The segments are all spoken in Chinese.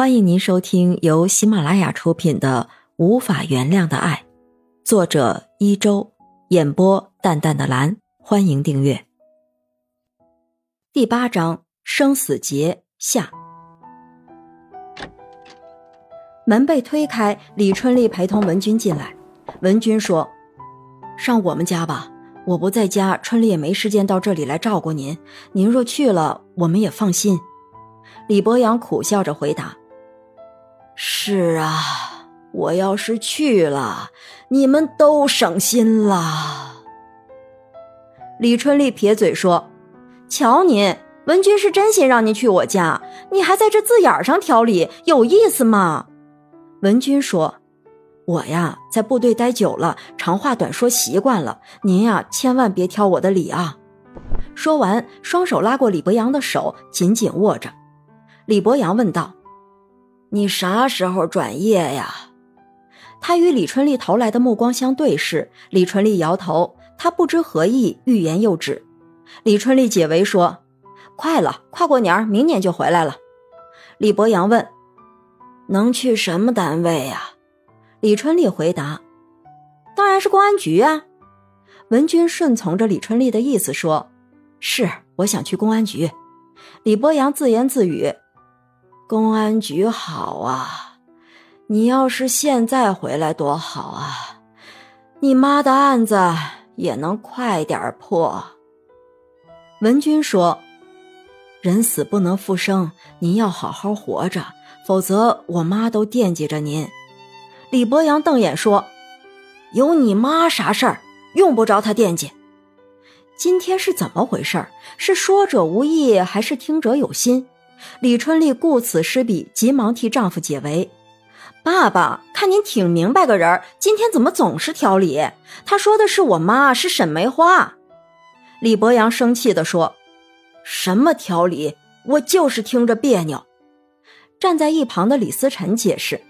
欢迎您收听由喜马拉雅出品的《无法原谅的爱》，作者一周，演播淡淡的蓝。欢迎订阅。第八章生死劫下，门被推开，李春丽陪同文君进来。文君说：“上我们家吧，我不在家，春丽也没时间到这里来照顾您。您若去了，我们也放心。”李博阳苦笑着回答。是啊，我要是去了，你们都省心了。李春丽撇嘴说：“瞧您，文君是真心让您去我家，你还在这字眼上挑理，有意思吗？”文君说：“我呀，在部队待久了，长话短说习惯了，您呀，千万别挑我的理啊。”说完，双手拉过李博阳的手，紧紧握着。李博阳问道。你啥时候转业呀？他与李春丽投来的目光相对视，李春丽摇头，他不知何意，欲言又止。李春丽解围说：“快了，跨过年明年就回来了。”李博阳问：“能去什么单位呀？”李春丽回答：“当然是公安局啊。”文军顺从着李春丽的意思说：“是，我想去公安局。”李博阳自言自语。公安局好啊，你要是现在回来多好啊，你妈的案子也能快点破。文君说：“人死不能复生，您要好好活着，否则我妈都惦记着您。”李博阳瞪眼说：“有你妈啥事儿？用不着她惦记。今天是怎么回事？是说者无意，还是听者有心？”李春丽顾此失彼，急忙替丈夫解围。爸爸，看您挺明白个人，今天怎么总是挑理？他说的是我妈，是沈梅花。李博阳生气地说：“什么挑理？我就是听着别扭。”站在一旁的李思辰解释：“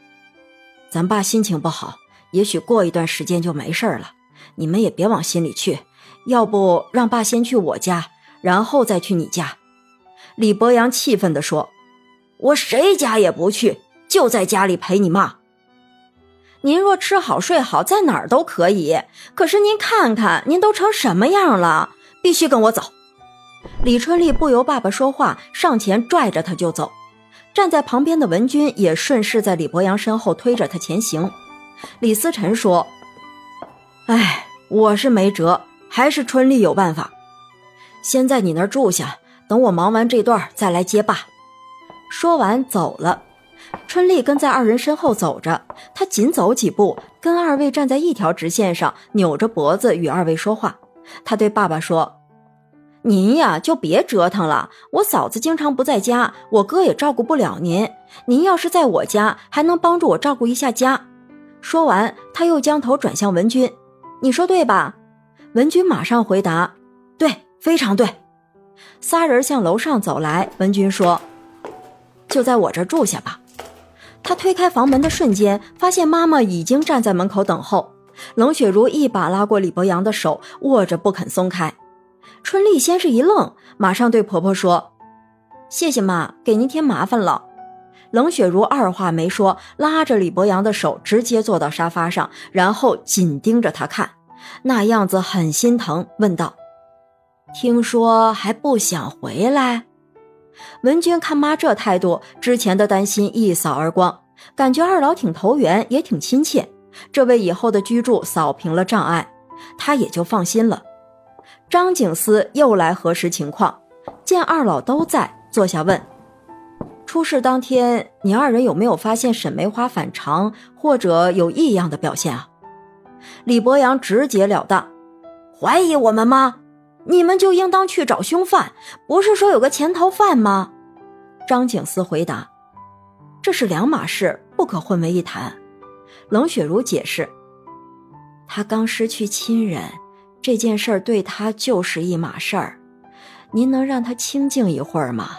咱爸心情不好，也许过一段时间就没事了。你们也别往心里去，要不让爸先去我家，然后再去你家。”李博阳气愤地说：“我谁家也不去，就在家里陪你妈。您若吃好睡好，在哪儿都可以。可是您看看，您都成什么样了？必须跟我走。”李春丽不由爸爸说话，上前拽着他就走。站在旁边的文君也顺势在李博阳身后推着他前行。李思辰说：“哎，我是没辙，还是春丽有办法。先在你那儿住下。”等我忙完这段再来接爸。说完走了，春丽跟在二人身后走着。她紧走几步，跟二位站在一条直线上，扭着脖子与二位说话。她对爸爸说：“您呀，就别折腾了。我嫂子经常不在家，我哥也照顾不了您。您要是在我家，还能帮助我照顾一下家。”说完，他又将头转向文君：“你说对吧？”文君马上回答：“对，非常对。”仨人向楼上走来，文君说：“就在我这住下吧。”他推开房门的瞬间，发现妈妈已经站在门口等候。冷雪如一把拉过李博阳的手，握着不肯松开。春丽先是一愣，马上对婆婆说：“谢谢妈，给您添麻烦了。”冷雪如二话没说，拉着李博阳的手直接坐到沙发上，然后紧盯着他看，那样子很心疼，问道。听说还不想回来，文君看妈这态度，之前的担心一扫而光，感觉二老挺投缘，也挺亲切，这为以后的居住扫平了障碍，他也就放心了。张景思又来核实情况，见二老都在，坐下问：出事当天，你二人有没有发现沈梅花反常或者有异样的表现啊？李博阳直截了当：怀疑我们吗？你们就应当去找凶犯，不是说有个潜逃犯吗？张景思回答：“这是两码事，不可混为一谈。”冷雪如解释：“他刚失去亲人，这件事儿对他就是一码事儿。您能让他清静一会儿吗？”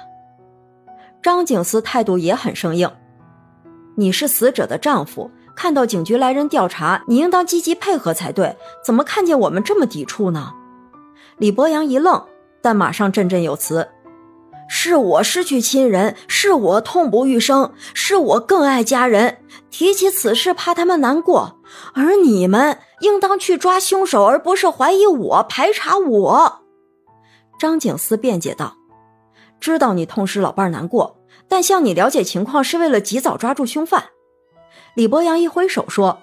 张景思态度也很生硬：“你是死者的丈夫，看到警局来人调查，你应当积极配合才对，怎么看见我们这么抵触呢？”李博阳一愣，但马上振振有词：“是我失去亲人，是我痛不欲生，是我更爱家人。提起此事，怕他们难过，而你们应当去抓凶手，而不是怀疑我、排查我。”张景思辩解道：“知道你痛失老伴难过，但向你了解情况是为了及早抓住凶犯。”李博阳一挥手说：“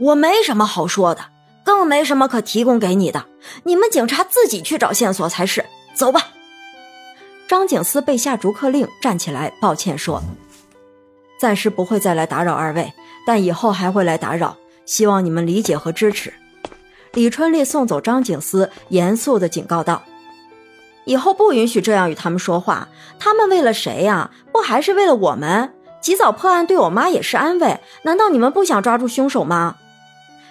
我没什么好说的，更没什么可提供给你的。你们警察自己去找线索才是。走吧。”张景思被下逐客令，站起来抱歉说：“暂时不会再来打扰二位，但以后还会来打扰，希望你们理解和支持。”李春丽送走张景思，严肃地警告道：“以后不允许这样与他们说话。他们为了谁呀？不还是为了我们？”及早破案对我妈也是安慰，难道你们不想抓住凶手吗？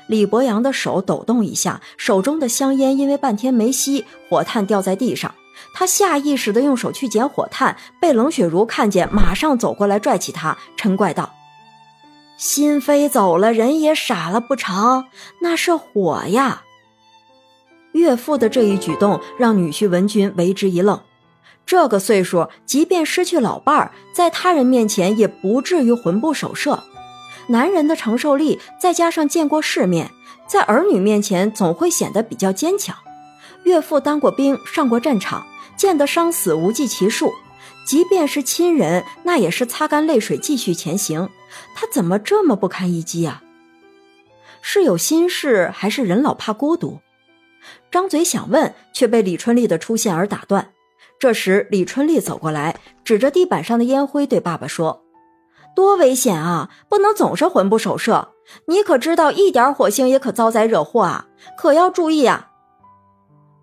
李博阳的手抖动一下，手中的香烟因为半天没吸，火炭掉在地上。他下意识地用手去捡火炭，被冷雪茹看见，马上走过来拽起他，嗔怪道：“心飞走了，人也傻了不成？那是火呀！”岳父的这一举动让女婿文军为之一愣。这个岁数，即便失去老伴儿，在他人面前也不至于魂不守舍。男人的承受力，再加上见过世面，在儿女面前总会显得比较坚强。岳父当过兵，上过战场，见得生死无计其数，即便是亲人，那也是擦干泪水继续前行。他怎么这么不堪一击啊？是有心事，还是人老怕孤独？张嘴想问，却被李春丽的出现而打断。这时，李春丽走过来，指着地板上的烟灰，对爸爸说：“多危险啊！不能总是魂不守舍。你可知道，一点火星也可遭灾惹祸啊！可要注意啊！”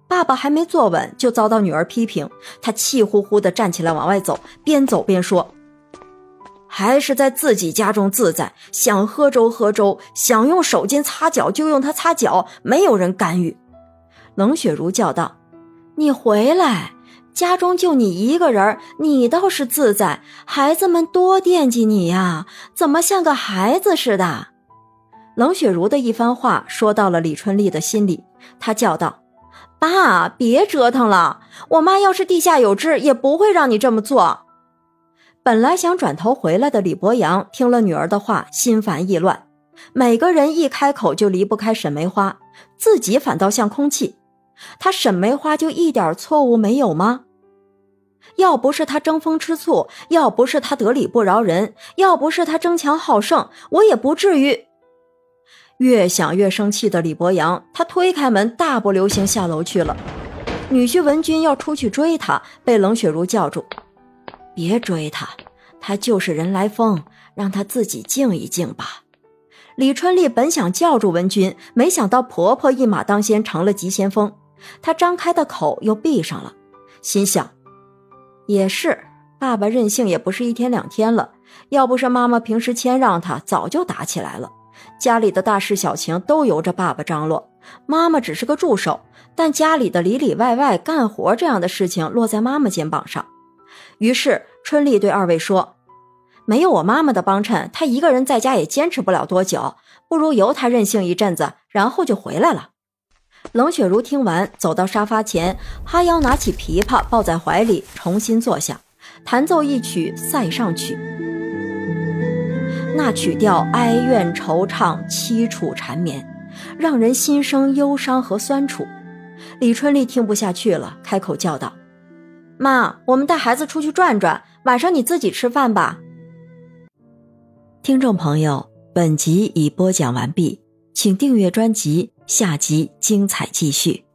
爸爸还没坐稳，就遭到女儿批评，他气呼呼地站起来往外走，边走边说：“还是在自己家中自在，想喝粥喝粥，想用手巾擦脚就用它擦脚，没有人干预。”冷雪如叫道：“你回来！”家中就你一个人，你倒是自在，孩子们多惦记你呀，怎么像个孩子似的？冷雪茹的一番话说到了李春丽的心里，她叫道：“爸，别折腾了，我妈要是地下有知，也不会让你这么做。”本来想转头回来的李博阳听了女儿的话，心烦意乱。每个人一开口就离不开沈梅花，自己反倒像空气。他沈梅花就一点错误没有吗？要不是他争风吃醋，要不是他得理不饶人，要不是他争强好胜，我也不至于。越想越生气的李博阳，他推开门，大步流星下楼去了。女婿文军要出去追他，被冷雪茹叫住：“别追他，他就是人来疯，让他自己静一静吧。”李春丽本想叫住文军，没想到婆婆一马当先，成了急先锋。她张开的口又闭上了，心想。也是，爸爸任性也不是一天两天了。要不是妈妈平时谦让他，早就打起来了。家里的大事小情都由着爸爸张罗，妈妈只是个助手。但家里的里里外外干活这样的事情落在妈妈肩膀上。于是春丽对二位说：“没有我妈妈的帮衬，她一个人在家也坚持不了多久。不如由她任性一阵子，然后就回来了。”冷雪如听完，走到沙发前，哈腰拿起琵琶，抱在怀里，重新坐下，弹奏一曲《塞上曲》。那曲调哀怨惆怅、凄楚缠绵，让人心生忧伤和酸楚。李春丽听不下去了，开口叫道：“妈，我们带孩子出去转转，晚上你自己吃饭吧。”听众朋友，本集已播讲完毕，请订阅专辑。下集精彩继续。